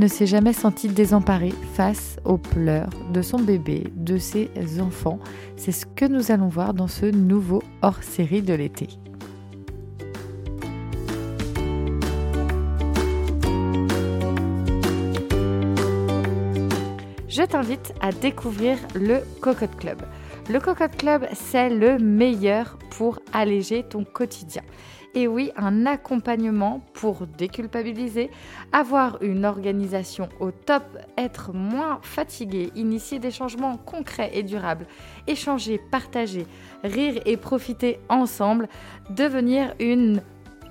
ne s'est jamais sentie désemparée face aux pleurs de son bébé, de ses enfants. C'est ce que nous allons voir dans ce nouveau hors-série de l'été. Je t'invite à découvrir le Cocotte Club. Le Cocotte Club, c'est le meilleur pour alléger ton quotidien. Et oui, un accompagnement pour déculpabiliser, avoir une organisation au top, être moins fatigué, initier des changements concrets et durables, échanger, partager, rire et profiter ensemble, devenir une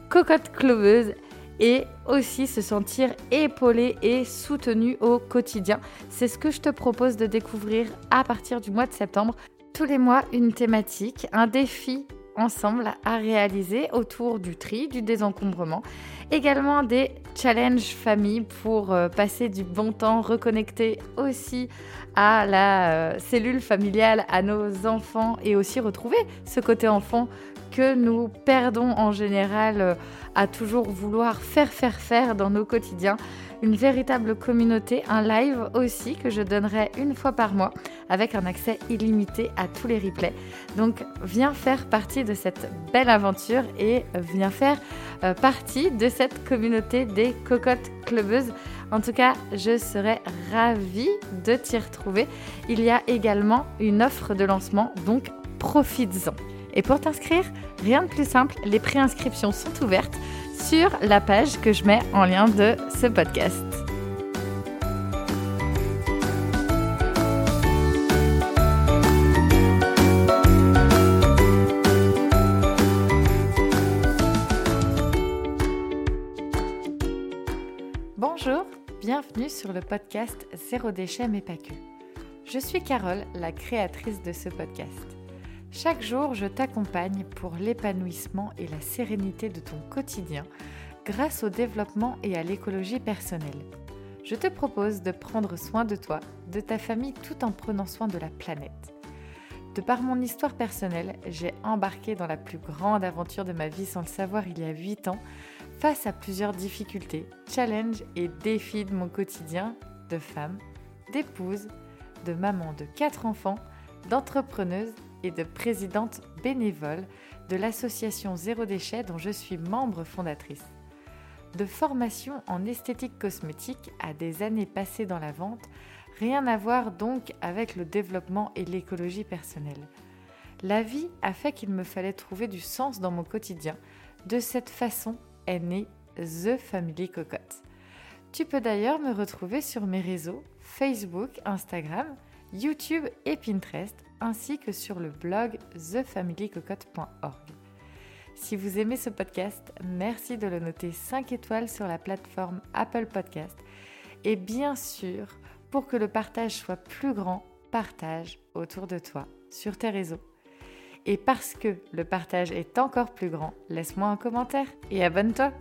cocotte cloveuse et aussi se sentir épaulé et soutenu au quotidien. C'est ce que je te propose de découvrir à partir du mois de septembre. Tous les mois, une thématique, un défi ensemble à réaliser autour du tri, du désencombrement. Également des challenges famille pour euh, passer du bon temps, reconnecter aussi à la euh, cellule familiale, à nos enfants et aussi retrouver ce côté enfant que nous perdons en général euh, à toujours vouloir faire, faire, faire dans nos quotidiens. Une véritable communauté, un live aussi que je donnerai une fois par mois avec un accès illimité à tous les replays. Donc viens faire partie de cette belle aventure et viens faire euh, partie de cette communauté des cocottes clubeuses. En tout cas, je serais ravie de t'y retrouver. Il y a également une offre de lancement, donc profites-en. Et pour t'inscrire, rien de plus simple, les préinscriptions sont ouvertes sur la page que je mets en lien de ce podcast. Sur le podcast Zéro déchet mais pas que. Je suis Carole, la créatrice de ce podcast. Chaque jour, je t'accompagne pour l'épanouissement et la sérénité de ton quotidien grâce au développement et à l'écologie personnelle. Je te propose de prendre soin de toi, de ta famille tout en prenant soin de la planète. De par mon histoire personnelle, j'ai embarqué dans la plus grande aventure de ma vie sans le savoir il y a 8 ans, face à plusieurs difficultés, challenges et défis de mon quotidien de femme, d'épouse, de maman de 4 enfants, d'entrepreneuse et de présidente bénévole de l'association Zéro Déchet dont je suis membre fondatrice. De formation en esthétique cosmétique à des années passées dans la vente, rien à voir donc avec le développement et l'écologie personnelle. La vie a fait qu'il me fallait trouver du sens dans mon quotidien. De cette façon née The Family Cocotte. Tu peux d'ailleurs me retrouver sur mes réseaux Facebook, Instagram, YouTube et Pinterest ainsi que sur le blog thefamilycocotte.org. Si vous aimez ce podcast, merci de le noter 5 étoiles sur la plateforme Apple Podcast. Et bien sûr, pour que le partage soit plus grand, partage autour de toi, sur tes réseaux. Et parce que le partage est encore plus grand, laisse-moi un commentaire et abonne-toi.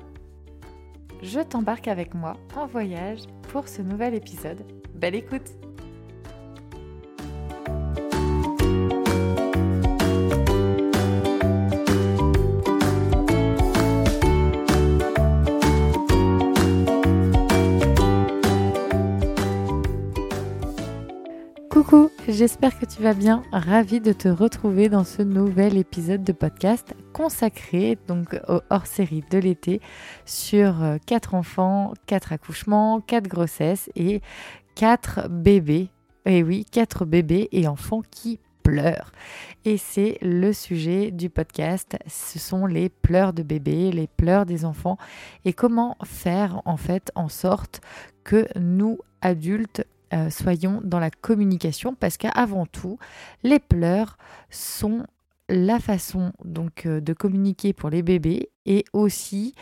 Je t'embarque avec moi en voyage pour ce nouvel épisode. Belle écoute Coucou, j'espère que tu vas bien. Ravie de te retrouver dans ce nouvel épisode de podcast consacré donc au hors-série de l'été sur euh, quatre enfants, quatre accouchements, quatre grossesses et quatre bébés. Et oui, quatre bébés et enfants qui pleurent. Et c'est le sujet du podcast. Ce sont les pleurs de bébés, les pleurs des enfants et comment faire en fait en sorte que nous adultes euh, soyons dans la communication parce qu'avant tout, les pleurs sont la façon donc euh, de communiquer pour les bébés et aussi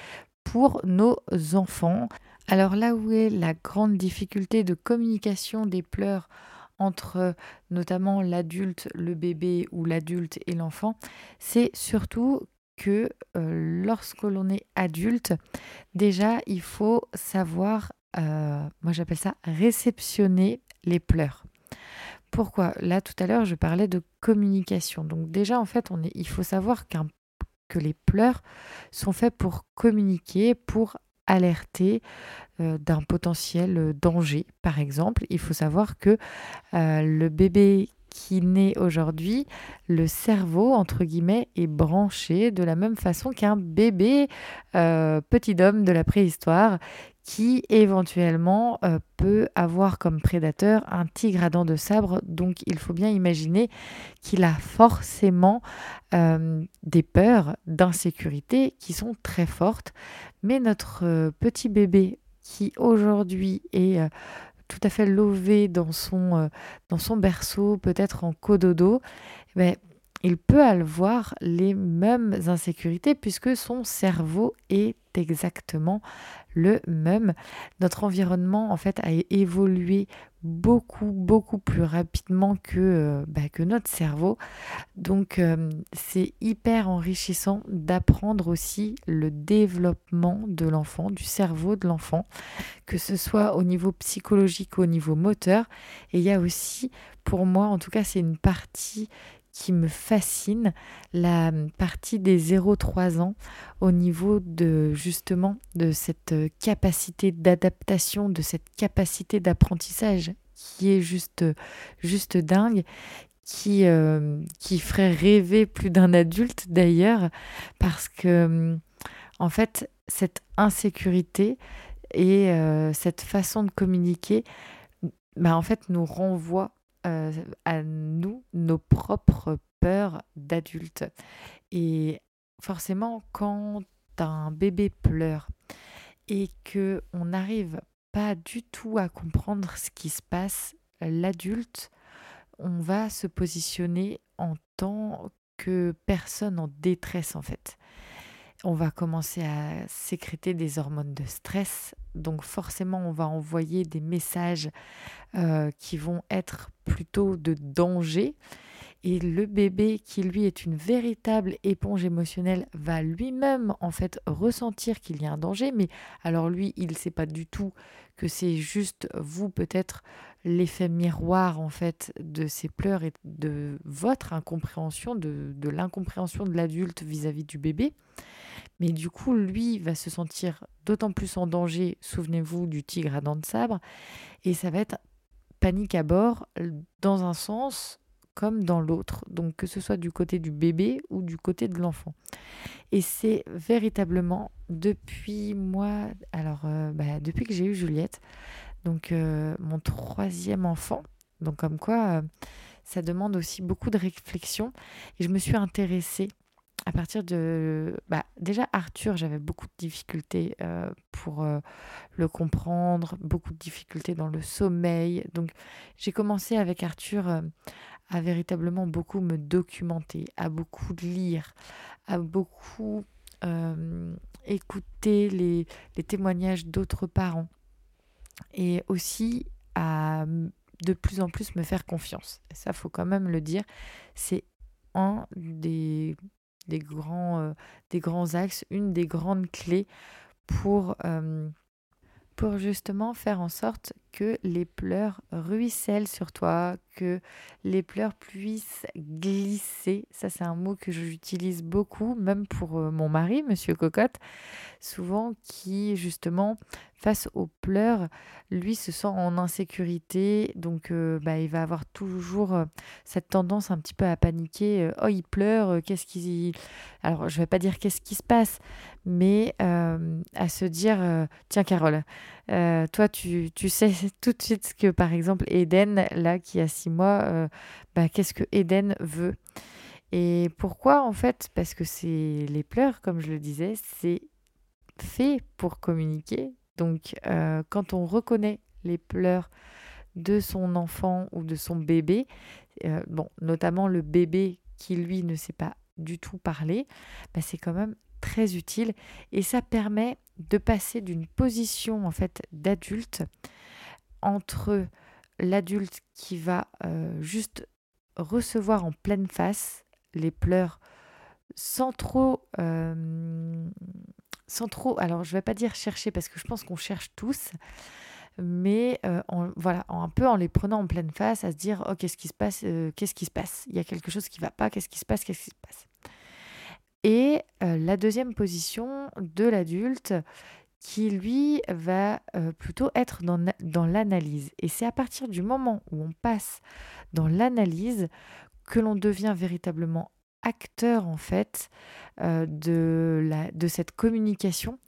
pour nos enfants. Alors là où est la grande difficulté de communication des pleurs entre notamment l'adulte, le bébé ou l'adulte et l'enfant, c'est surtout que euh, lorsque l'on est adulte, déjà il faut savoir euh, moi j'appelle ça réceptionner les pleurs. Pourquoi? Là tout à l'heure je parlais de communication. Donc déjà en fait on est, il faut savoir qu'un que les pleurs sont faits pour communiquer, pour alerter d'un potentiel danger. Par exemple, il faut savoir que le bébé qui naît aujourd'hui, le cerveau, entre guillemets, est branché de la même façon qu'un bébé euh, petit homme de la préhistoire qui éventuellement euh, peut avoir comme prédateur un tigre à dents de sabre. Donc il faut bien imaginer qu'il a forcément euh, des peurs d'insécurité qui sont très fortes. Mais notre petit bébé qui aujourd'hui est tout à fait lové dans son, euh, berceau, peut-être en cododo, mais il peut avoir les mêmes insécurités puisque son cerveau est exactement le même. Notre environnement, en fait, a évolué beaucoup, beaucoup plus rapidement que, euh, bah, notre cerveau. Donc, euh, c'est hyper enrichissant d'apprendre aussi le développement de l'enfant, du cerveau de l'enfant, que ce soit au niveau psychologique, au niveau moteur. Et il y a aussi, pour moi, en tout cas, c'est une partie qui me fascine, la partie des 0-3 ans au niveau de justement de cette capacité d'adaptation, de cette capacité d'apprentissage qui est juste, juste dingue, qui, euh, qui ferait rêver plus d'un adulte d'ailleurs, parce que en fait, cette insécurité et euh, cette façon de communiquer, bah, en fait, nous renvoie euh, à nous nos propres peurs d'adultes. Et forcément, quand un bébé pleure et que on n'arrive pas du tout à comprendre ce qui se passe, l'adulte, on va se positionner en tant que personne en détresse en fait on va commencer à sécréter des hormones de stress. Donc forcément, on va envoyer des messages euh, qui vont être plutôt de danger. Et le bébé, qui lui est une véritable éponge émotionnelle, va lui-même en fait ressentir qu'il y a un danger. Mais alors lui, il ne sait pas du tout que c'est juste vous peut-être l'effet miroir en fait de ces pleurs et de votre incompréhension, de, de l'incompréhension de l'adulte vis-à-vis du bébé. Mais du coup, lui va se sentir d'autant plus en danger, souvenez-vous du tigre à dents de sabre, et ça va être panique à bord dans un sens comme dans l'autre, donc que ce soit du côté du bébé ou du côté de l'enfant. Et c'est véritablement depuis moi, alors euh, bah, depuis que j'ai eu Juliette, donc euh, mon troisième enfant, donc comme quoi euh, ça demande aussi beaucoup de réflexion, et je me suis intéressée à partir de... Bah, déjà, Arthur, j'avais beaucoup de difficultés euh, pour le comprendre, beaucoup de difficultés dans le sommeil. Donc, j'ai commencé avec Arthur à véritablement beaucoup me documenter, à beaucoup lire, à beaucoup écouter les témoignages d'autres parents. Et aussi à de plus en plus me faire confiance. Et ça, faut quand même le dire. C'est un des des grands, euh, des grands axes, une des grandes clés pour, euh, pour justement faire en sorte que les pleurs ruissellent sur toi, que les pleurs puissent glisser. Ça, c'est un mot que j'utilise beaucoup, même pour euh, mon mari, Monsieur Cocotte, souvent qui, justement, face aux pleurs, lui se sent en insécurité, donc euh, bah, il va avoir toujours euh, cette tendance un petit peu à paniquer. oh, il pleure, qu'est-ce qui... Alors, je vais pas dire qu'est-ce qui se passe, mais à se dire, tiens Carole, toi, tu, tu sais tout de suite que, par exemple, Eden, là, qui a six mois, euh, bah, qu'est-ce que Eden veut? Et pourquoi, en fait? Parce que c'est les pleurs, comme je le disais, c'est fait pour communiquer. Donc, euh, quand on reconnaît les pleurs de son enfant ou de son bébé, euh, bon, notamment le bébé qui, lui, ne sait pas du tout parler, bah, c'est quand même très utile et ça permet de passer d'une position en fait d'adulte entre l'adulte qui va euh, juste recevoir en pleine face les pleurs sans trop euh, sans trop alors je vais pas dire chercher parce que je pense qu'on cherche tous mais euh, voilà un peu en les prenant en pleine face à se dire oh qu'est-ce qui se passe qu'est-ce qui se passe? Il y a quelque chose qui va pas qu'est-ce qui se passe? Qu'est-ce qui se passe? Et la deuxième position de l'adulte qui lui va euh, plutôt être dans, dans l'analyse. Et c'est à partir du moment où on passe dans l'analyse que l'on devient véritablement acteur en fait euh, de, la, de cette communication.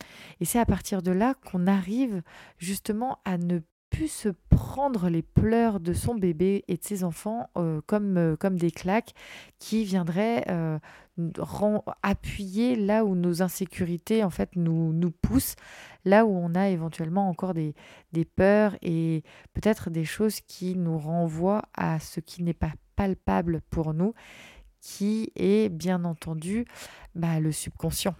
Et c'est à partir de là qu'on arrive justement à ne plus se prendre les pleurs de son bébé et de ses enfants euh, comme, euh, comme des claques qui viendraient appuyer là où nos insécurités en fait nous, nous poussent, là où on a éventuellement encore des, des peurs et peut-être des choses qui nous renvoient à ce qui n'est pas palpable pour nous qui est bien entendu bah, le subconscient.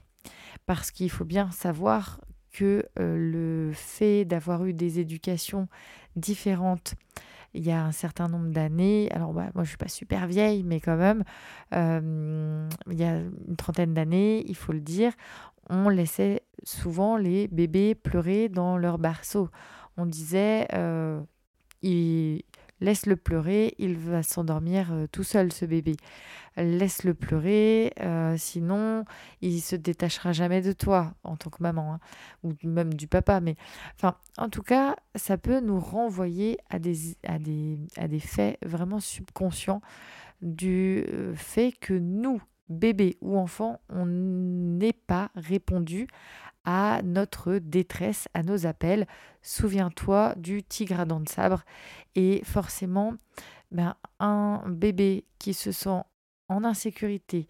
Parce qu'il faut bien savoir que euh, le fait d'avoir eu des éducations différentes il y a un certain nombre d'années, alors bah, moi je suis pas super vieille, mais quand même, euh, il y a une trentaine d'années, il faut le dire, on laissait souvent les bébés pleurer dans leur berceau. On disait, euh, Laisse-le pleurer, il va s'endormir euh, tout seul, ce bébé. Laisse-le pleurer, euh, sinon il se détachera jamais de toi en tant que maman, hein, ou même du papa. Mais enfin, en tout cas, ça peut nous renvoyer à des, faits vraiment subconscients du euh, fait que nous, bébés ou enfants, on n'ait pas répondu à notre détresse, à nos appels. Souviens-toi du tigre à dents de sabre. Et forcément, ben, un bébé qui se sent en insécurité,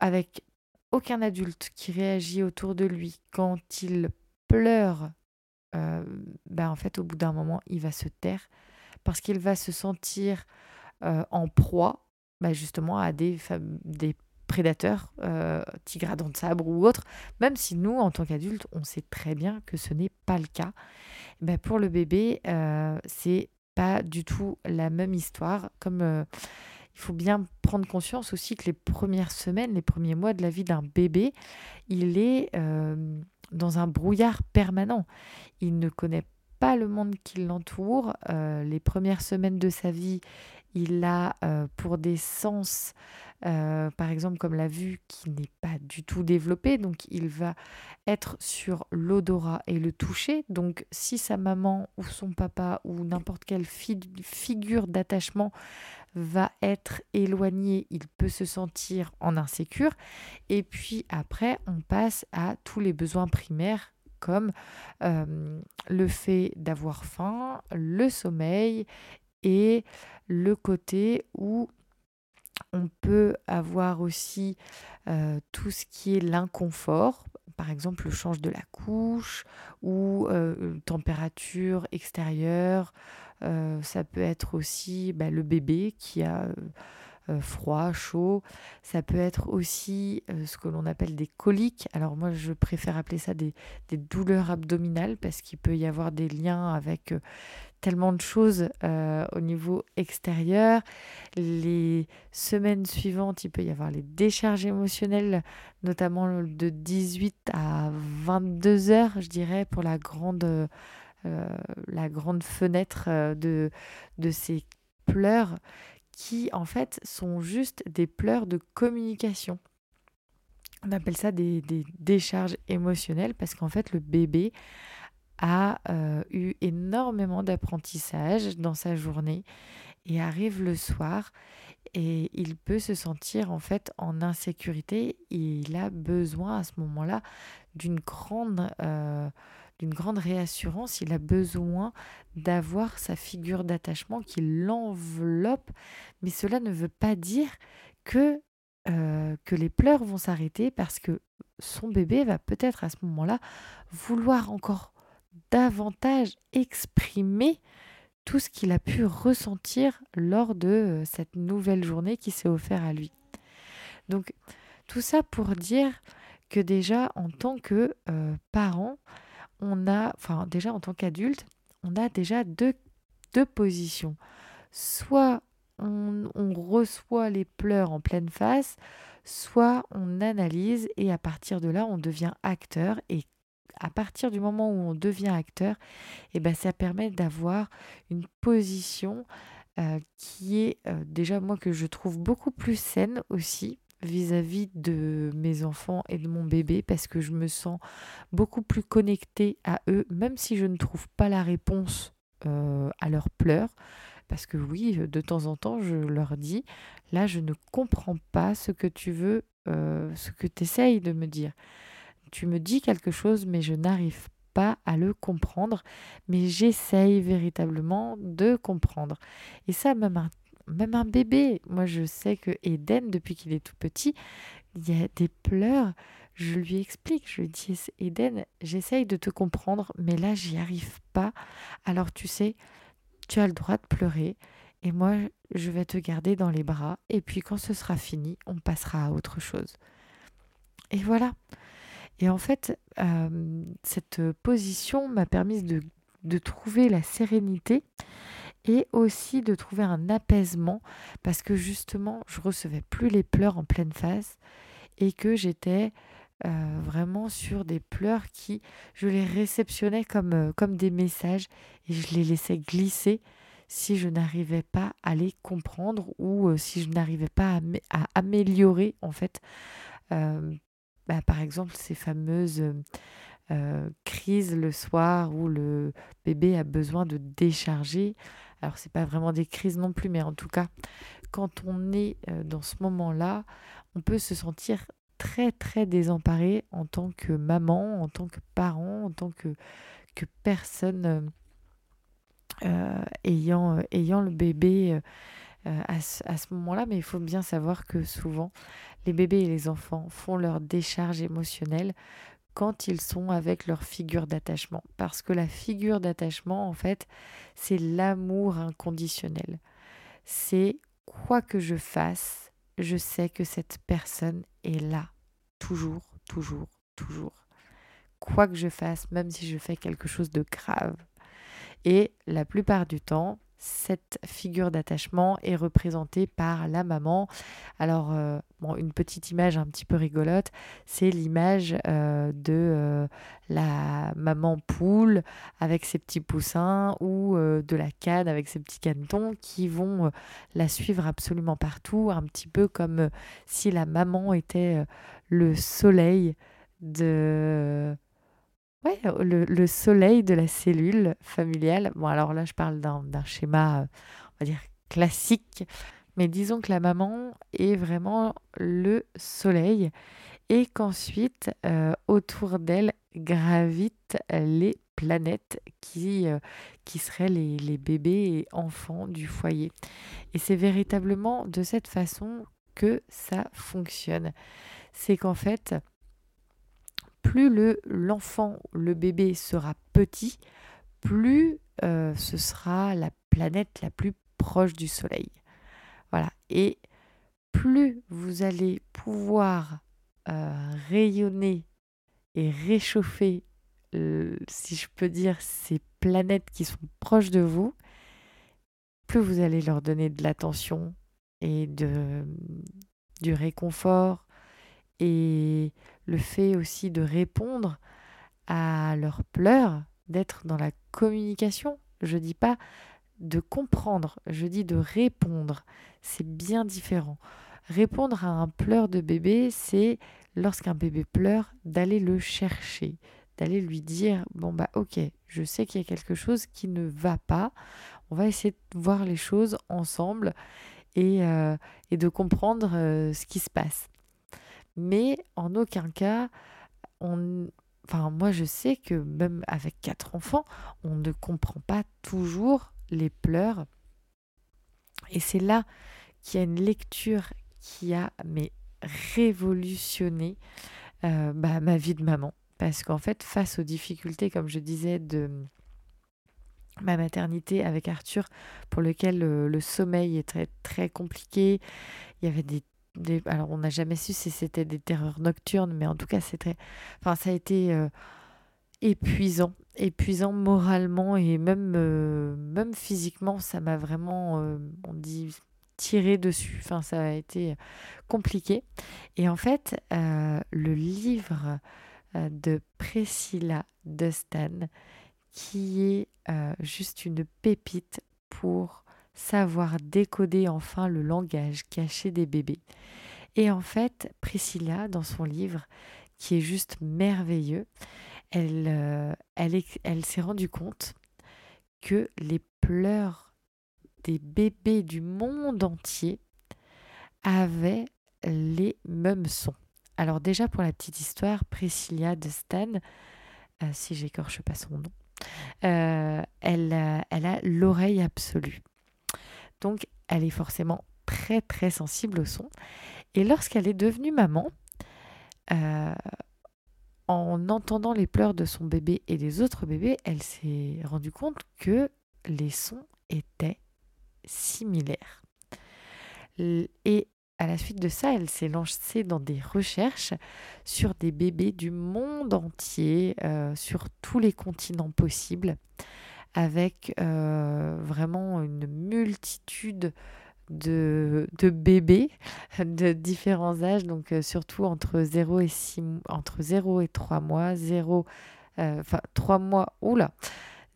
avec aucun adulte qui réagit autour de lui quand il pleure, euh, ben, en fait, au bout d'un moment, il va se taire parce qu'il va se sentir euh, en proie ben, justement à des, des prédateurs, euh, tigres à dents de sabre ou autres, même si nous, en tant qu'adultes, on sait très bien que ce n'est pas le cas. Ben pour le bébé, euh, c'est pas du tout la même histoire. Comme euh, il faut bien prendre conscience aussi que les premières semaines, les premiers mois de la vie d'un bébé, il est euh, dans un brouillard permanent. Il ne connaît pas le monde qui l'entoure. les premières semaines de sa vie, il a pour des sens euh, par exemple comme la vue qui n'est pas du tout développée, donc il va être sur l'odorat et le toucher. Donc si sa maman ou son papa ou n'importe quelle figure d'attachement va être éloignée, il peut se sentir en insécure. Et puis après, on passe à tous les besoins primaires comme euh, le fait d'avoir faim, le sommeil et le côté où on peut avoir aussi euh, tout ce qui est l'inconfort, par exemple le change de la couche ou euh, température extérieure. Euh, ça peut être aussi bah, le bébé qui a froid, chaud. Ça peut être aussi ce que l'on appelle des coliques. Alors moi je préfère appeler ça des douleurs abdominales parce qu'il peut y avoir des liens avec tellement de choses euh, au niveau extérieur. Les semaines suivantes, il peut y avoir les décharges émotionnelles, notamment de 18 à 22 heures, je dirais, pour la grande, euh, la grande fenêtre euh, de, de ces pleurs qui, en fait, sont juste des pleurs de communication. On appelle ça des, des décharges émotionnelles parce qu'en fait, le bébé a euh, eu énormément d'apprentissage dans sa journée et arrive le soir et il peut se sentir en fait en insécurité. Il a besoin à ce moment-là d'une grande, euh, grande réassurance. Il a besoin d'avoir sa figure d'attachement qui l'enveloppe. Mais cela ne veut pas dire que, euh, que les pleurs vont s'arrêter parce que son bébé va peut-être à ce moment-là vouloir encore davantage exprimer tout ce qu'il a pu ressentir lors de euh, cette nouvelle journée qui s'est offerte à lui. Donc tout ça pour dire que déjà en tant que euh, parent, on a, enfin déjà en tant qu'adulte, on a déjà deux, positions. Soit on, on, reçoit les pleurs en pleine face, soit on analyse et à partir de là on devient acteur et à partir du moment où on devient acteur, eh ben, ça permet d'avoir une position euh, qui est euh, déjà moi que je trouve beaucoup plus saine aussi vis-à-vis de mes enfants et de mon bébé parce que je me sens beaucoup plus connectée à eux, même si je ne trouve pas la réponse euh, à leurs pleurs. Parce que oui, de temps en temps, je leur dis, là, je ne comprends pas ce que tu veux, ce que tu essayes de me dire. Tu me dis quelque chose, mais je n'arrive pas à le comprendre, mais j'essaye véritablement de comprendre. Et ça, même un même un bébé. Moi, je sais que Eden, depuis qu'il est tout petit, il y a des pleurs. Je lui explique, je lui dis, Eden, j'essaye de te comprendre, mais là, j'y arrive pas. Alors, tu sais, tu as le droit de pleurer. Et moi, je vais te garder dans les bras. Et puis, quand ce sera fini, on passera à autre chose. Et voilà. Et en fait, euh, cette position m'a permis de, trouver la sérénité et aussi de trouver un apaisement parce que justement je recevais plus les pleurs en pleine face et que j'étais euh, vraiment sur des pleurs qui je les réceptionnais comme, euh, comme des messages et je les laissais glisser si je n'arrivais pas à les comprendre ou si je n'arrivais pas à, améliorer en fait bah, par exemple ces fameuses crises le soir où le bébé a besoin de décharger. Alors c'est pas vraiment des crises non plus, mais en tout cas, quand on est dans ce moment-là, on peut se sentir très très désemparé en tant que maman, en tant que parent, en tant que, personne ayant le bébé à ce moment-là. Mais il faut bien savoir que souvent, les bébés et les enfants font leur décharge émotionnelle quand ils sont avec leur figure d'attachement. Parce que la figure d'attachement, en fait, c'est l'amour inconditionnel. C'est quoi que je fasse, je sais que cette personne est là, toujours, toujours, toujours. Quoi que je fasse, même si je fais quelque chose de grave. Et la plupart du temps, cette figure d'attachement est représentée par la maman. Alors, euh, une petite image un petit peu rigolote, c'est l'image euh, de euh, la maman poule avec ses petits poussins ou de la canne avec ses petits canetons qui vont la suivre absolument partout, un petit peu comme si la maman était le soleil de Ouais, le, soleil de la cellule familiale. Bon, alors là, je parle d'un schéma, euh, on va dire, classique. Mais disons que la maman est vraiment le soleil et qu'ensuite, euh, autour d'elle, gravitent les planètes qui, euh, qui seraient les, les, bébés et enfants du foyer. Et c'est véritablement de cette façon que ça fonctionne. C'est qu'en fait, plus le l'enfant, le bébé sera petit, plus euh, ce sera la planète la plus proche du Soleil. Voilà. Et plus vous allez pouvoir euh, rayonner et réchauffer, euh, si je peux dire, ces planètes qui sont proches de vous, plus vous allez leur donner de l'attention et du réconfort et le fait aussi de répondre à leurs pleurs, d'être dans la communication. Je dis pas de comprendre, je dis de répondre. C'est bien différent. Répondre à un pleur de bébé, c'est lorsqu'un bébé pleure, d'aller le chercher, d'aller lui dire bon bah ok, je sais qu'il y a quelque chose qui ne va pas. On va essayer de voir les choses ensemble et, euh, de comprendre euh, ce qui se passe mais en aucun cas, on, enfin moi je sais que même avec quatre enfants, on ne comprend pas toujours les pleurs. Et c'est là qu'il y a une lecture qui a mais révolutionné euh, bah, ma vie de maman. Parce qu'en fait, face aux difficultés, comme je disais, de ma maternité avec Arthur, pour lequel le, le sommeil est très, très compliqué, il y avait des alors on n'a jamais su si c'était des terreurs nocturnes, mais en tout cas c'était, enfin ça a été euh, épuisant, épuisant moralement et même euh, physiquement, ça m'a vraiment, euh, dit tiré dessus. Enfin ça a été compliqué. Et en fait, le livre de Priscilla Dustan, qui est juste une pépite pour savoir décoder enfin le langage caché des bébés. Et en fait, Priscilla, dans son livre, qui est juste merveilleux, elle, euh, elle, s'est rendue compte que les pleurs des bébés du monde entier avaient les mêmes sons. Alors déjà pour la petite histoire, Priscilla de Stan, euh, si j'écorche pas son nom, euh, elle, elle a l'oreille absolue. Donc elle est forcément très très sensible au son. Et lorsqu'elle est devenue maman, euh, en entendant les pleurs de son bébé et des autres bébés, elle s'est rendue compte que les sons étaient similaires. Et à la suite de ça, elle s'est lancée dans des recherches sur des bébés du monde entier, euh, sur tous les continents possibles, avec euh, vraiment une multitude de, bébés de différents âges, donc euh, surtout entre 0 et 6 entre 0 et 3 mois, 0 euh, enfin 3 mois, oula,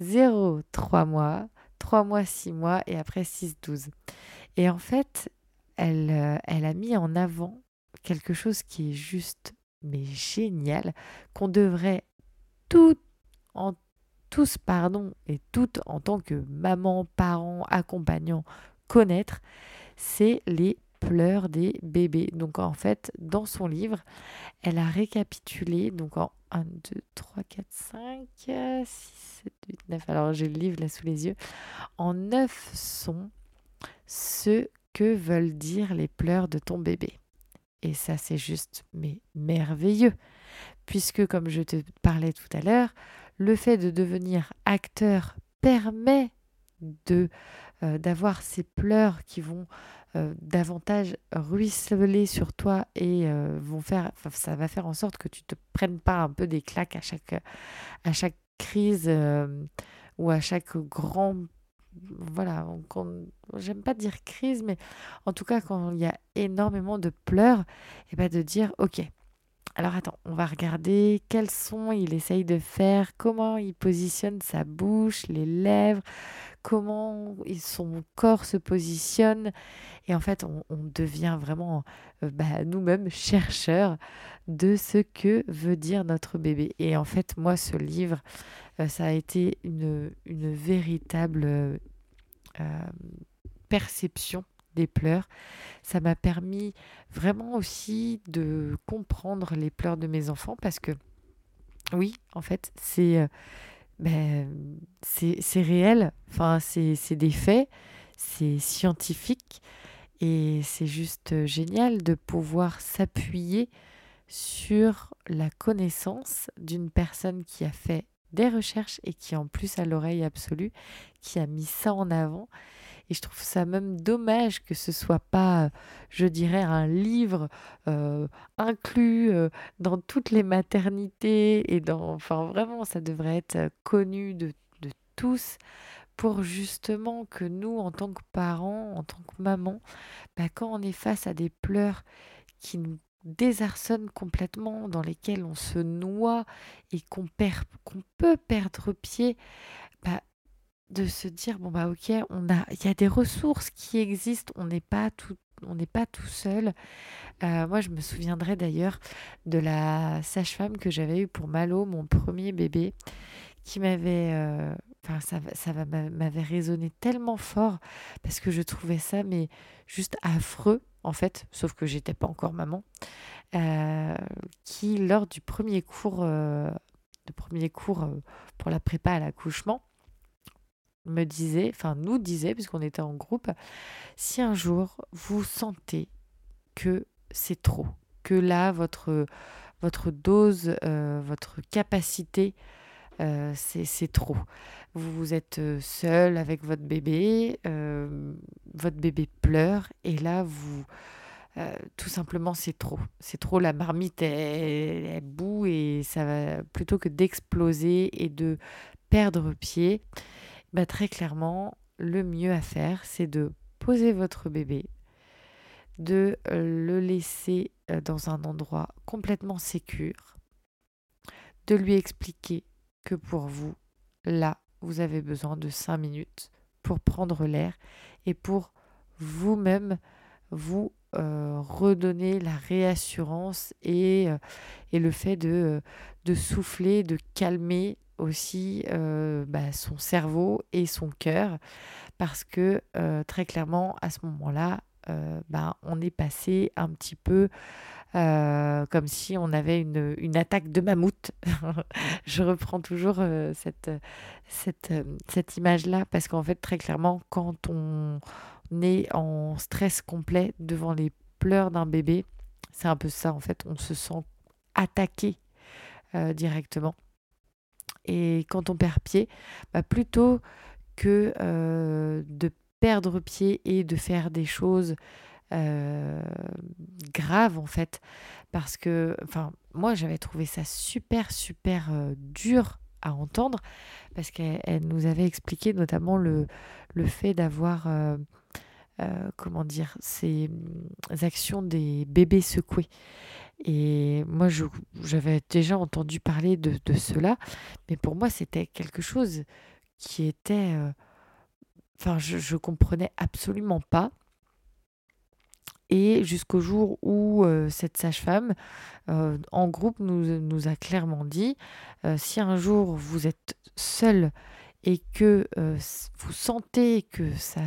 0 3 mois, 3 mois 6 mois et après 6 12. Et en fait, elle euh, elle a mis en avant quelque chose qui est juste mais génial qu'on devrait tout en tous pardon et toutes en tant que maman, parents, accompagnants connaître, c'est les pleurs des bébés. Donc en fait, dans son livre, elle a récapitulé, donc en 1, 2, 3, 4, 5, 6, 7, 8, 9, alors j'ai le livre là sous les yeux, en 9 sons ce que veulent dire les pleurs de ton bébé. Et ça, c'est juste, mais merveilleux. Puisque, comme je te parlais tout à l'heure, le fait de devenir acteur permet de euh, d'avoir ces pleurs qui vont euh, davantage ruisseler sur toi et euh, vont faire ça va faire en sorte que tu te prennes pas un peu des claques à chaque à chaque crise ou à chaque grand voilà j'aime pas dire crise mais en tout cas quand il y a énormément de pleurs et ben de dire ok alors attends, on va regarder quels sons il essaye de faire, comment il positionne sa bouche, les lèvres, comment son corps se positionne? Et en fait, on, devient vraiment euh, bah, nous-mêmes chercheurs de ce que veut dire notre bébé. Et en fait, moi, ce livre, euh, ça a été une, véritable euh, perception des pleurs. Ça m'a permis vraiment aussi de comprendre les pleurs de mes enfants parce que oui, en fait, c'est ben, c'est réel, enfin, c'est des faits, c'est scientifique et c'est juste génial de pouvoir s'appuyer sur la connaissance d'une personne qui a fait des recherches et qui en plus a l'oreille absolue, qui a mis ça en avant et je trouve ça même dommage que ce soit pas, je dirais, un livre euh, inclus euh, dans toutes les maternités et dans, enfin vraiment, ça devrait être connu de, tous pour justement que nous, en tant que parents, en tant que maman, bah, quand on est face à des pleurs qui nous désarçonnent complètement, dans lesquels on se noie et qu'on perd, qu'on peut perdre pied, bah, de se dire bon bah ok on a il y a des ressources qui existent on n'est pas tout seul. Euh, moi je me souviendrai d'ailleurs de la sage-femme que j'avais eue pour Malo mon premier bébé qui m'avait euh, ça m'avait résonné tellement fort parce que je trouvais ça mais juste affreux en fait sauf que j'étais pas encore maman euh, qui lors du premier cours de premier cours pour la prépa à l'accouchement me disait, enfin nous disait, puisqu'on était en groupe, si un jour vous sentez que c'est trop, que là, votre, dose, euh, votre capacité, euh, c'est trop. Vous, êtes euh, seul avec votre bébé, votre bébé pleure, et là, vous... tout simplement, c'est trop. C'est trop. La marmite, elle, elle boue et ça va plutôt que d'exploser et de perdre pied bah, Très clairement, le mieux à faire, c'est de poser votre bébé, de euh, le laisser euh, dans un endroit complètement sécure, de lui expliquer que pour vous, là, vous avez besoin de 5 minutes pour prendre l'air et pour vous-même vous redonner la réassurance et, le fait de souffler, de calmer aussi bah, son cerveau et son cœur parce que très clairement à ce moment-là bah, on est passé un petit peu comme si on avait une, une attaque de mammouth. Je reprends toujours cette, cette, cette image-là parce qu'en fait très clairement quand on est en stress complet devant les pleurs d'un bébé, c'est un peu ça en fait, on se sent attaqué directement. Et quand on perd pied, bah, plutôt que euh, de perdre pied et de faire des choses euh, graves en fait, parce que, enfin, moi j'avais trouvé ça super super euh, dur à entendre, parce qu'elle nous avait expliqué notamment le, le fait d'avoir, comment dire, ces actions des bébés secoués. Et moi, j'avais déjà entendu parler de, de, cela, mais pour moi, c'était quelque chose qui était... Euh, enfin, je, je comprenais absolument pas. Et jusqu'au jour où euh, cette sage-femme, euh, en groupe, nous, nous, a clairement dit, si un jour vous êtes seul et que vous sentez que ça,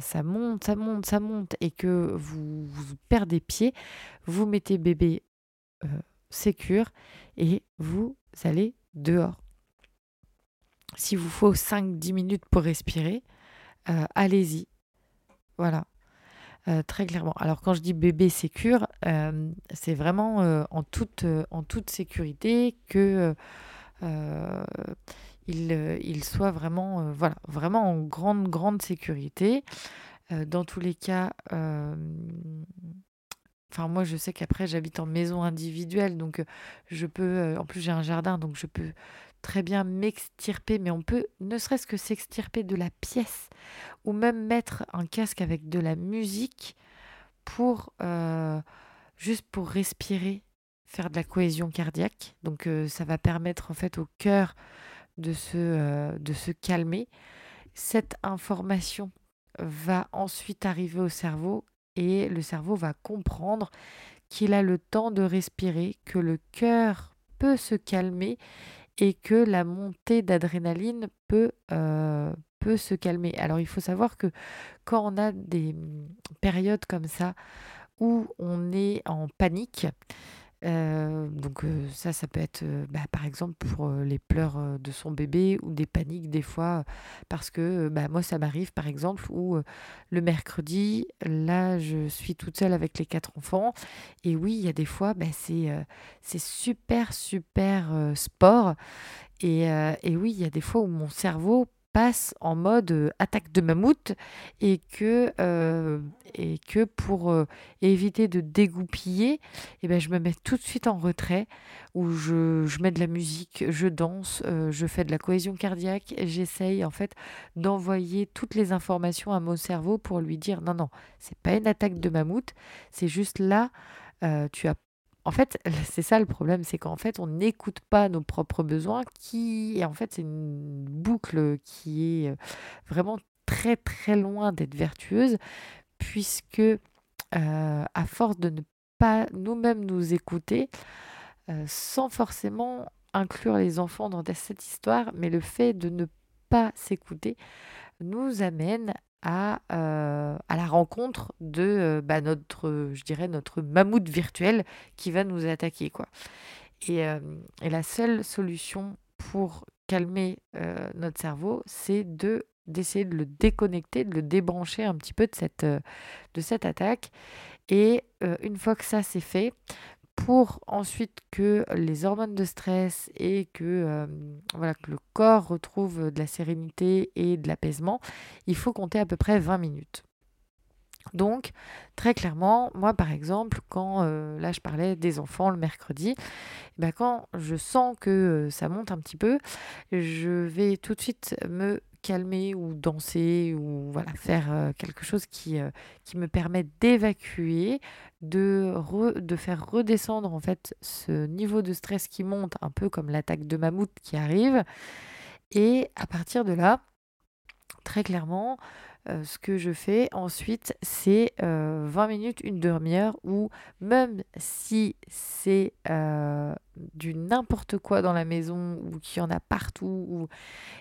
ça monte, ça monte, ça monte, et que vous, vous perdez pied, vous mettez bébé euh, sécure et vous allez dehors. Si vous faut 5-10 minutes pour respirer, euh, allez-y. Voilà. Euh, très clairement. Alors quand je dis bébé sécure, c'est vraiment en, toute, en toute sécurité que il, il, soit vraiment, voilà, vraiment en grande, grande sécurité. dans tous les cas, Moi, je sais qu'après, j'habite en maison individuelle, donc euh, je peux. Euh, en plus, j'ai un jardin, donc je peux très bien m'extirper, mais on peut ne serait-ce que s'extirper de la pièce ou même mettre un casque avec de la musique pour euh, juste pour respirer, faire de la cohésion cardiaque. Donc, ça va permettre en fait au cœur de se, de se calmer. Cette information va ensuite arriver au cerveau et le cerveau va comprendre qu'il a le temps de respirer, que le cœur peut se calmer et que la montée d'adrénaline peut, euh, peut se calmer. Alors il faut savoir que quand on a des périodes comme ça où on est en panique, euh, donc euh, ça, ça peut être euh, bah, par exemple pour les pleurs de son bébé ou des paniques des fois parce que bah, moi ça m'arrive par exemple où le mercredi, là je suis toute seule avec les quatre enfants et oui il y a des fois bah, c'est super super sport et, et oui il y a des fois où mon cerveau passe en mode euh, attaque de mammouth et que, euh, pour euh, éviter de dégoupiller, eh ben, je me mets tout de suite en retrait où je, je mets de la musique, je danse, je fais de la cohésion cardiaque, j'essaye en fait d'envoyer toutes les informations à mon cerveau pour lui dire non, non, c'est pas une attaque de mammouth, c'est juste là, tu as en fait, c'est ça le problème, c'est qu'en fait, on n'écoute pas nos propres besoins, qui, et en fait, c'est une boucle qui est euh, vraiment très très loin d'être vertueuse, puisque euh, à force de ne pas nous-mêmes nous écouter, euh, sans forcément inclure les enfants dans cette histoire, mais le fait de ne pas s'écouter nous amène à, euh, à la rencontre de euh, bah, notre, je dirais, notre mammouth virtuel qui va nous attaquer. Et, euh, et la seule solution pour calmer notre cerveau, c'est de d'essayer de le déconnecter, de le débrancher un petit peu de cette, de cette attaque. Et une fois que ça c'est fait, pour ensuite que les hormones de stress et que, euh, voilà, que le corps retrouve de la sérénité et de l'apaisement, il faut compter à peu près 20 minutes. Donc, très clairement, moi par exemple, quand euh, là je parlais des enfants le mercredi, eh ben, quand je sens que euh, ça monte un petit peu, je vais tout de suite me calmer ou danser ou voilà faire euh, quelque chose qui, me permet d'évacuer, de, de faire redescendre en fait ce niveau de stress qui monte, un peu comme l'attaque de mammouth qui arrive. Et à partir de là, très clairement, euh, ce que je fais ensuite, c'est 20 euh, minutes, une demi-heure, où même si c'est du n'importe quoi dans la maison, ou qu'il y en a partout, ou...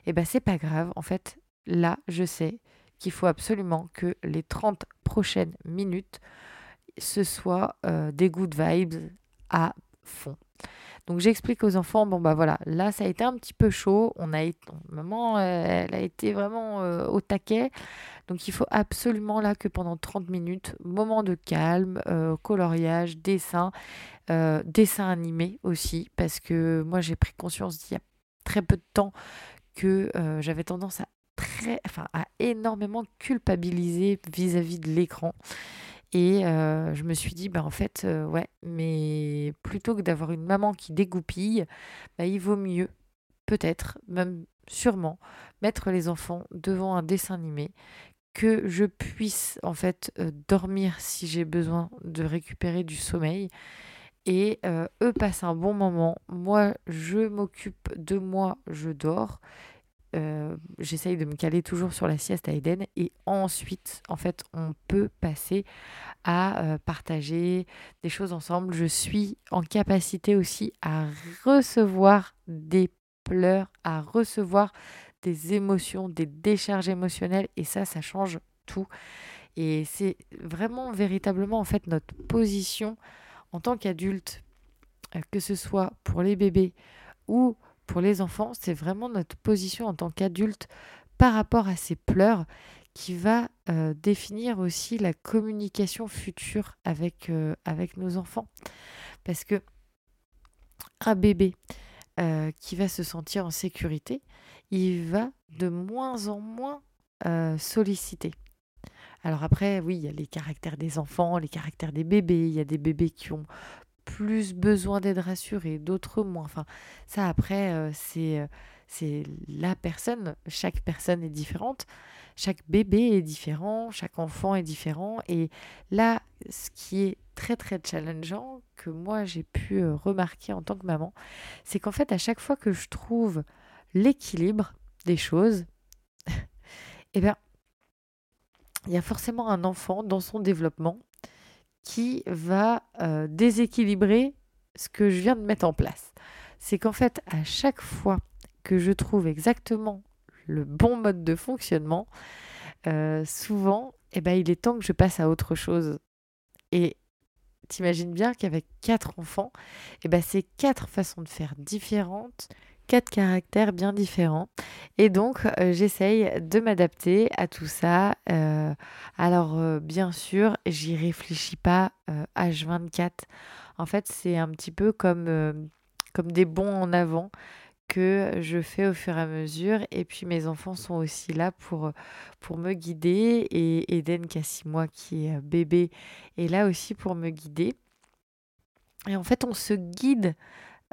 eh ben c'est pas grave. En fait, là, je sais qu'il faut absolument que les 30 prochaines minutes, ce soit des good vibes à fond. Donc j'explique aux enfants, bon bah voilà, là ça a été un petit peu chaud, on a été, maman elle a été vraiment euh, au taquet, donc il faut absolument là que pendant 30 minutes, moment de calme, euh, coloriage, dessin, euh, dessin animé aussi, parce que moi j'ai pris conscience il y a très peu de temps que j'avais tendance à très, enfin à énormément culpabiliser vis-à-vis de l'écran. Et euh, je me suis dit, bah, en fait, euh, ouais, mais plutôt que d'avoir une maman qui dégoupille, bah, il vaut mieux, peut-être, même sûrement, mettre les enfants devant un dessin animé, que je puisse, en fait, euh, dormir si j'ai besoin de récupérer du sommeil. Et eux passent un bon moment. Moi, je m'occupe de moi, je dors. Euh, j'essaye de me caler toujours sur la sieste à Eden et ensuite en fait on peut passer à euh, partager des choses ensemble je suis en capacité aussi à recevoir des pleurs à recevoir des émotions des décharges émotionnelles et ça ça change tout et c'est vraiment véritablement en fait notre position en tant qu'adulte euh, que ce soit pour les bébés ou pour les enfants, c'est vraiment notre position en tant qu'adulte par rapport à ces pleurs qui va euh, définir aussi la communication future avec, euh, avec nos enfants. Parce que un bébé qui va se sentir en sécurité, il va de moins en moins solliciter. Alors après, oui, il y a les caractères des enfants, les caractères des bébés. Il y a des bébés qui ont plus besoin d'être rassurés, d'autres moins. Enfin, ça après, euh, c'est, euh, c'est la personne. Chaque personne est différente. Chaque bébé est différent. Chaque enfant est différent. Et là, ce qui est très très challengeant, que moi j'ai pu euh, remarquer en tant que maman, c'est qu'en fait, à chaque fois que je trouve l'équilibre des choses, eh bien, il y a forcément un enfant dans son développement qui va euh, déséquilibrer ce que je viens de mettre en place. C'est qu'en fait, à chaque fois que je trouve exactement le bon mode de fonctionnement, euh, souvent, eh ben, il est temps que je passe à autre chose. Et t'imagines bien qu'avec quatre enfants, eh ben, c'est quatre façons de faire différentes quatre caractères bien différents. Et donc, euh, j'essaye de m'adapter à tout ça. Euh, alors, euh, bien sûr, j'y réfléchis pas H24. En fait, c'est un petit peu comme, comme des bons en avant que je fais au fur et à mesure. Et puis, mes enfants sont aussi là pour, pour me guider. Et Eden, qui a six mois, qui est bébé, est là aussi pour me guider. Et en fait, on se guide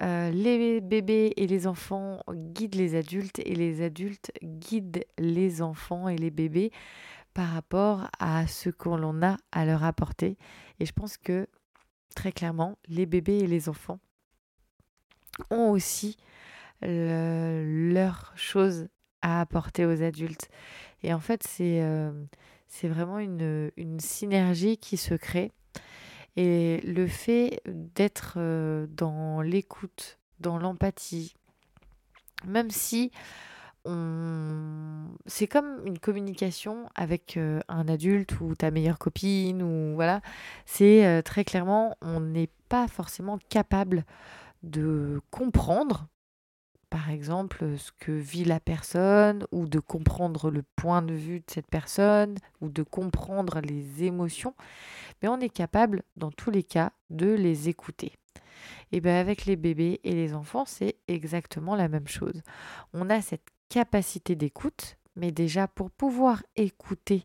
euh, les bébés et les enfants guident les adultes et les adultes guident les enfants et les bébés par rapport à ce qu'on a à leur apporter. Et je pense que très clairement, les bébés et les enfants ont aussi leurs choses à apporter aux adultes. Et en fait, c'est euh, vraiment une synergie qui se crée et le fait d'être euh, dans l'écoute, dans l'empathie, même si on... c'est comme une communication avec euh, un adulte ou ta meilleure copine ou voilà, c'est euh, très clairement on n'est pas forcément capable de comprendre par exemple ce que vit la personne ou de comprendre le point de vue de cette personne ou de comprendre les émotions, mais on est capable dans tous les cas de les écouter. Et bien avec les bébés et les enfants, c'est exactement la même chose. On a cette capacité d'écoute, mais déjà pour pouvoir écouter,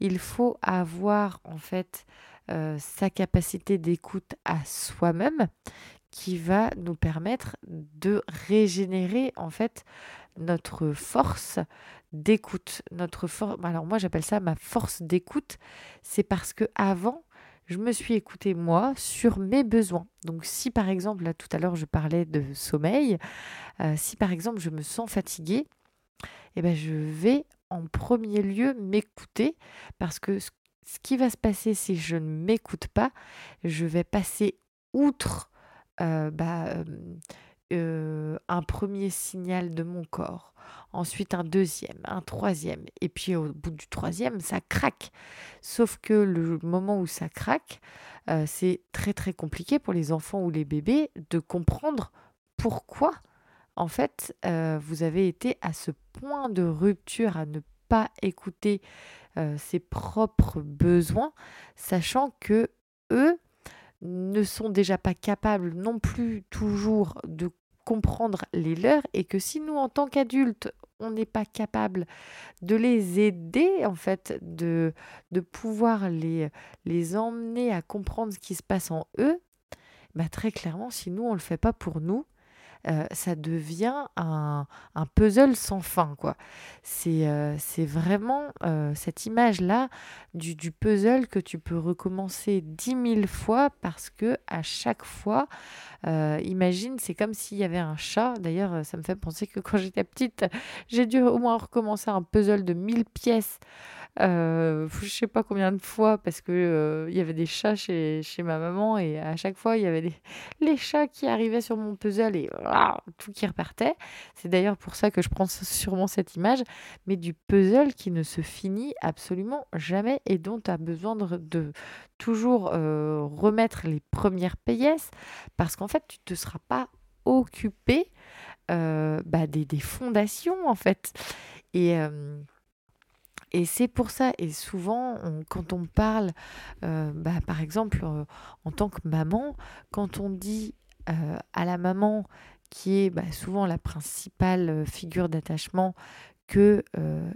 il faut avoir en fait euh, sa capacité d'écoute à soi-même, qui va nous permettre de régénérer en fait notre force d'écoute, notre force. Alors moi j'appelle ça ma force d'écoute, c'est parce que avant je me suis écoutée moi sur mes besoins. Donc si par exemple là tout à l'heure je parlais de sommeil, euh, si par exemple je me sens fatiguée, eh ben je vais en premier lieu m'écouter parce que ce, qui va se passer si je ne m'écoute pas, je vais passer outre bah, euh, un premier signal de mon corps, ensuite un deuxième, un troisième, et puis au bout du troisième, ça craque. Sauf que le moment où ça craque, c'est très très compliqué pour les enfants ou les bébés de comprendre pourquoi en fait, vous avez été à ce point de rupture à ne pas écouter ses propres besoins, sachant que eux ne sont déjà pas capables non plus toujours de comprendre les leurs et que si nous en tant qu'adultes on n'est pas capable de les aider en fait de, de pouvoir les, les emmener à comprendre ce qui se passe en eux bah très clairement si nous on le fait pas pour nous euh, ça devient un, puzzle sans fin. quoi. C'est euh, vraiment euh, cette image-là du, du, puzzle que tu peux recommencer dix mille fois parce que à chaque fois, imagine, c'est comme s'il y avait un chat. D'ailleurs, ça me fait penser que quand j'étais petite, j'ai dû au moins recommencer un puzzle de 1000 pièces euh, je sais pas combien de fois parce que euh, il y avait des chats chez, chez, ma maman et à chaque fois il y avait des, les chats qui arrivaient sur mon puzzle et tout qui repartait. C'est d'ailleurs pour ça que je prends sûrement cette image, mais du puzzle qui ne se finit absolument jamais et dont tu as besoin de, toujours euh, remettre les premières pièces parce qu'en fait tu te seras pas occupé euh, bah, des, des, fondations en fait. Et et c'est pour ça, et souvent, quand on parle, euh, bah, par exemple, euh, en tant que maman, quand on dit euh, à la maman, qui est bah, souvent la principale figure d'attachement, que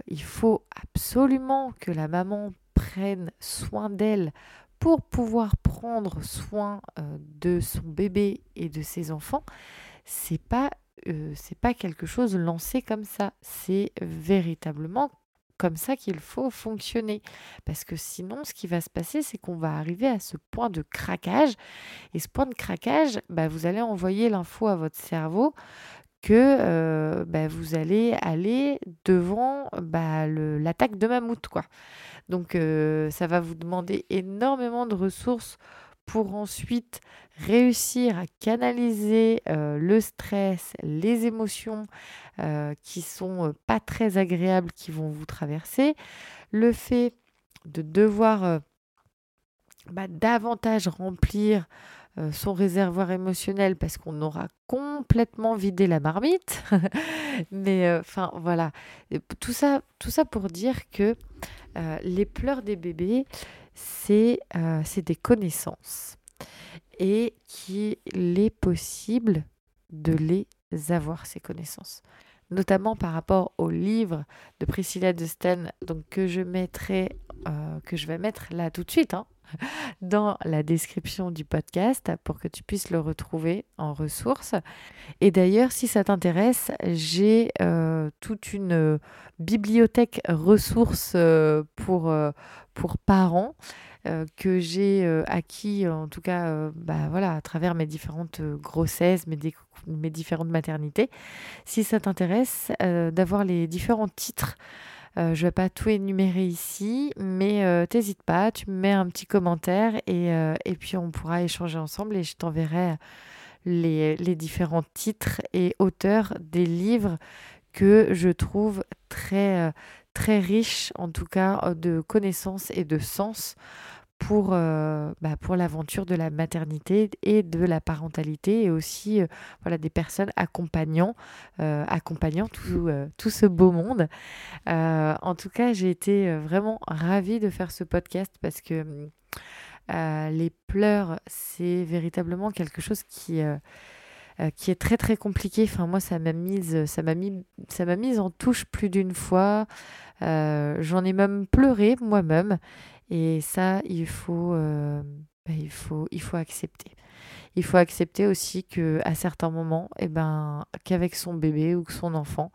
il faut absolument que la maman prenne soin d'elle pour pouvoir prendre soin de son bébé et de ses enfants, c'est pas pas quelque chose lancé comme ça. C'est véritablement ça qu'il faut fonctionner. Parce que sinon, ce qui va se passer, c'est qu'on va arriver à ce point de craquage. Et ce point de craquage, bah, vous allez envoyer l'info à votre cerveau que euh, bah, vous allez aller devant bah, l'attaque de mammouth. Quoi. Donc euh, ça va vous demander énormément de ressources pour ensuite réussir à canaliser euh, le stress, les émotions euh, qui sont euh, pas très agréables qui vont vous traverser, le fait de devoir bah, davantage remplir son réservoir émotionnel parce qu'on aura complètement vidé la marmite. Mais enfin voilà, tout ça, tout ça pour dire que les pleurs des bébés, c'est des connaissances et qu'il est possible de les avoir, ces connaissances. Notamment par rapport au livre de Priscilla de Sten, donc que je mettrai, euh, que je vais mettre là tout de suite, hein, dans la description du podcast pour que tu puisses le retrouver en ressources. Et d'ailleurs, si ça t'intéresse, j'ai euh, toute une bibliothèque ressources euh, pour, pour parents euh, que j'ai euh, acquis, en tout cas, euh, bah, voilà, à travers mes différentes grossesses, mes, mes, différentes maternités. Si ça t'intéresse d'avoir les différents titres, je ne vais pas tout énumérer ici, mais t'hésites pas, tu me mets un petit commentaire et, et puis on pourra échanger ensemble et je t'enverrai les, les différents titres et auteurs des livres que je trouve très, très riches, en tout cas, de connaissances et de sens pour, euh, bah, pour l'aventure de la maternité et de la parentalité et aussi euh, voilà, des personnes accompagnant, euh, accompagnant tout, tout, ce beau monde. en tout cas, j'ai été vraiment ravie de faire ce podcast parce que les pleurs, c'est véritablement quelque chose qui... qui est très très compliqué. Enfin moi ça m'a mise ça m'a mis ça m'a mise en touche plus d'une fois. J'en ai même pleuré moi-même et ça, il faut, euh, bah, il faut, accepter. Il faut accepter aussi que certains moments, eh ben, qu'avec son bébé ou son enfant,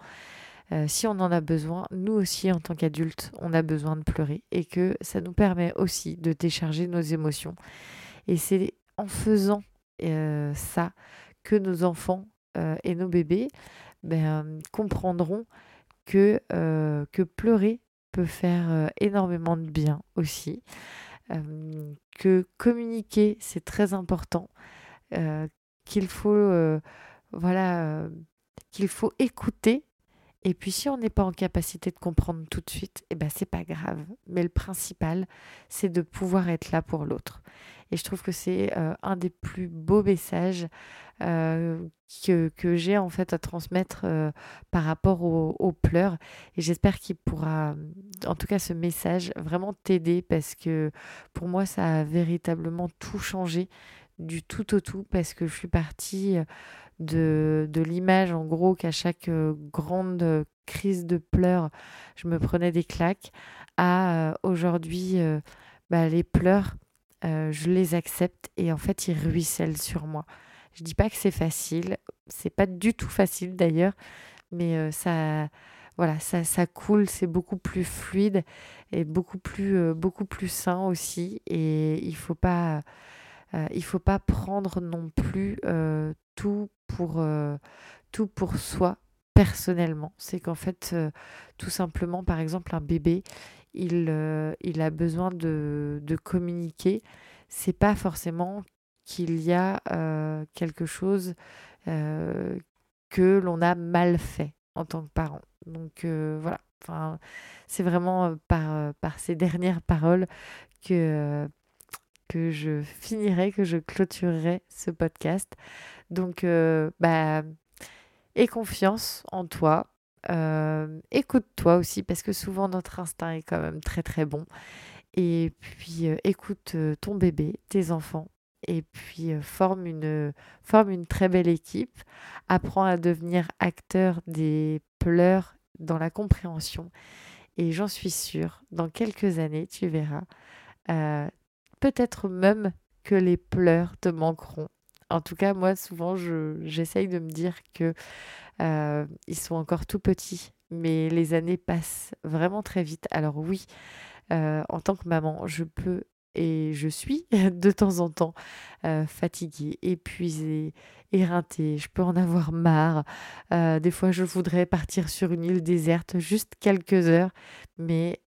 euh, si on en a besoin, nous aussi en tant qu'adultes, on a besoin de pleurer et que ça nous permet aussi de décharger nos émotions. Et c'est en faisant euh, ça que nos enfants et nos bébés ben, comprendront que pleurer faire énormément de bien aussi, que communiquer c'est très important, qu'il faut voilà qu'il faut écouter et puis si on n'est pas en capacité de comprendre tout de suite, eh ben c'est pas grave. Mais le principal, c'est de pouvoir être là pour l'autre. Et je trouve que c'est euh, un des plus beaux messages euh, que, que j'ai en fait à transmettre euh, par rapport aux, pleurs. Et j'espère qu'il pourra, en tout cas ce message, vraiment t'aider parce que pour moi ça a véritablement tout changé du tout au tout parce que je suis partie de, de l'image en gros qu'à chaque euh, grande crise de pleurs, je me prenais des claques, à euh, aujourd'hui, euh, bah, les pleurs, je les accepte et en fait, ils ruissellent sur moi. Je dis pas que c'est facile, c'est pas du tout facile d'ailleurs, mais ça, voilà, ça, ça coule, c'est beaucoup plus fluide et beaucoup plus, beaucoup plus sain aussi. Et il faut il faut pas prendre non plus tout pour, euh, tout pour soi personnellement. C'est qu'en fait, euh, tout simplement, par exemple, un bébé, il, euh, il a besoin de, de communiquer. C'est pas forcément qu'il y a quelque chose que l'on a mal fait en tant que parent. Donc voilà, enfin, c'est vraiment par, par ces dernières paroles que, que je finirai, que je clôturerai ce podcast. Donc, euh, bah, aie confiance en toi. Euh, écoute-toi aussi, parce que souvent notre instinct est quand même très très bon. Et puis, euh, écoute ton bébé, tes enfants, et puis forme, une, forme une très belle équipe. Apprends à devenir acteur des pleurs dans la compréhension. Et j'en suis sûre, dans quelques années, tu verras, peut-être même que les pleurs te manqueront en tout cas, moi, souvent, j'essaye de me dire que euh, ils sont encore tout petits, mais les années passent vraiment très vite. Alors oui, euh, en tant que maman, je peux et je suis de temps en temps euh, fatiguée, épuisée, éreintée. Je peux en avoir marre. des fois, je voudrais partir sur une île déserte juste quelques heures, mais,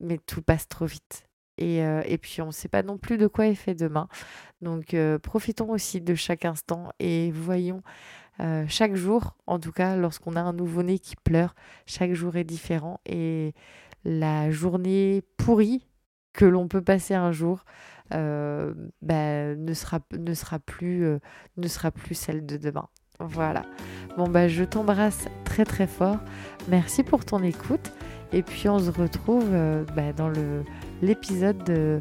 mais tout passe trop vite. Euh, et, puis on ne sait pas non plus de quoi est fait demain. Donc euh, profitons aussi de chaque instant et voyons euh, chaque jour, en tout cas lorsqu'on a un nouveau-né qui pleure, chaque jour est différent et la journée pourrie que l'on peut passer un jour bah, ne, sera, plus, ne sera plus celle de demain. Voilà. Bon bah je t'embrasse très très fort. Merci pour ton écoute. Et puis on se retrouve bah, dans l'épisode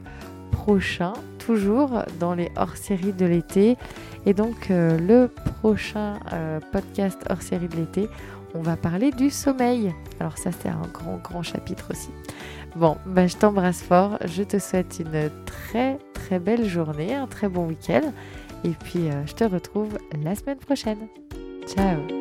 prochain, toujours dans les hors-séries de l'été. Et donc euh, le prochain euh, podcast hors-série de l'été, on va parler du sommeil. Alors ça c'est un grand grand chapitre aussi. Bon, bah, je t'embrasse fort, je te souhaite une très très belle journée, un très bon week-end. Et puis euh, je te retrouve la semaine prochaine. Ciao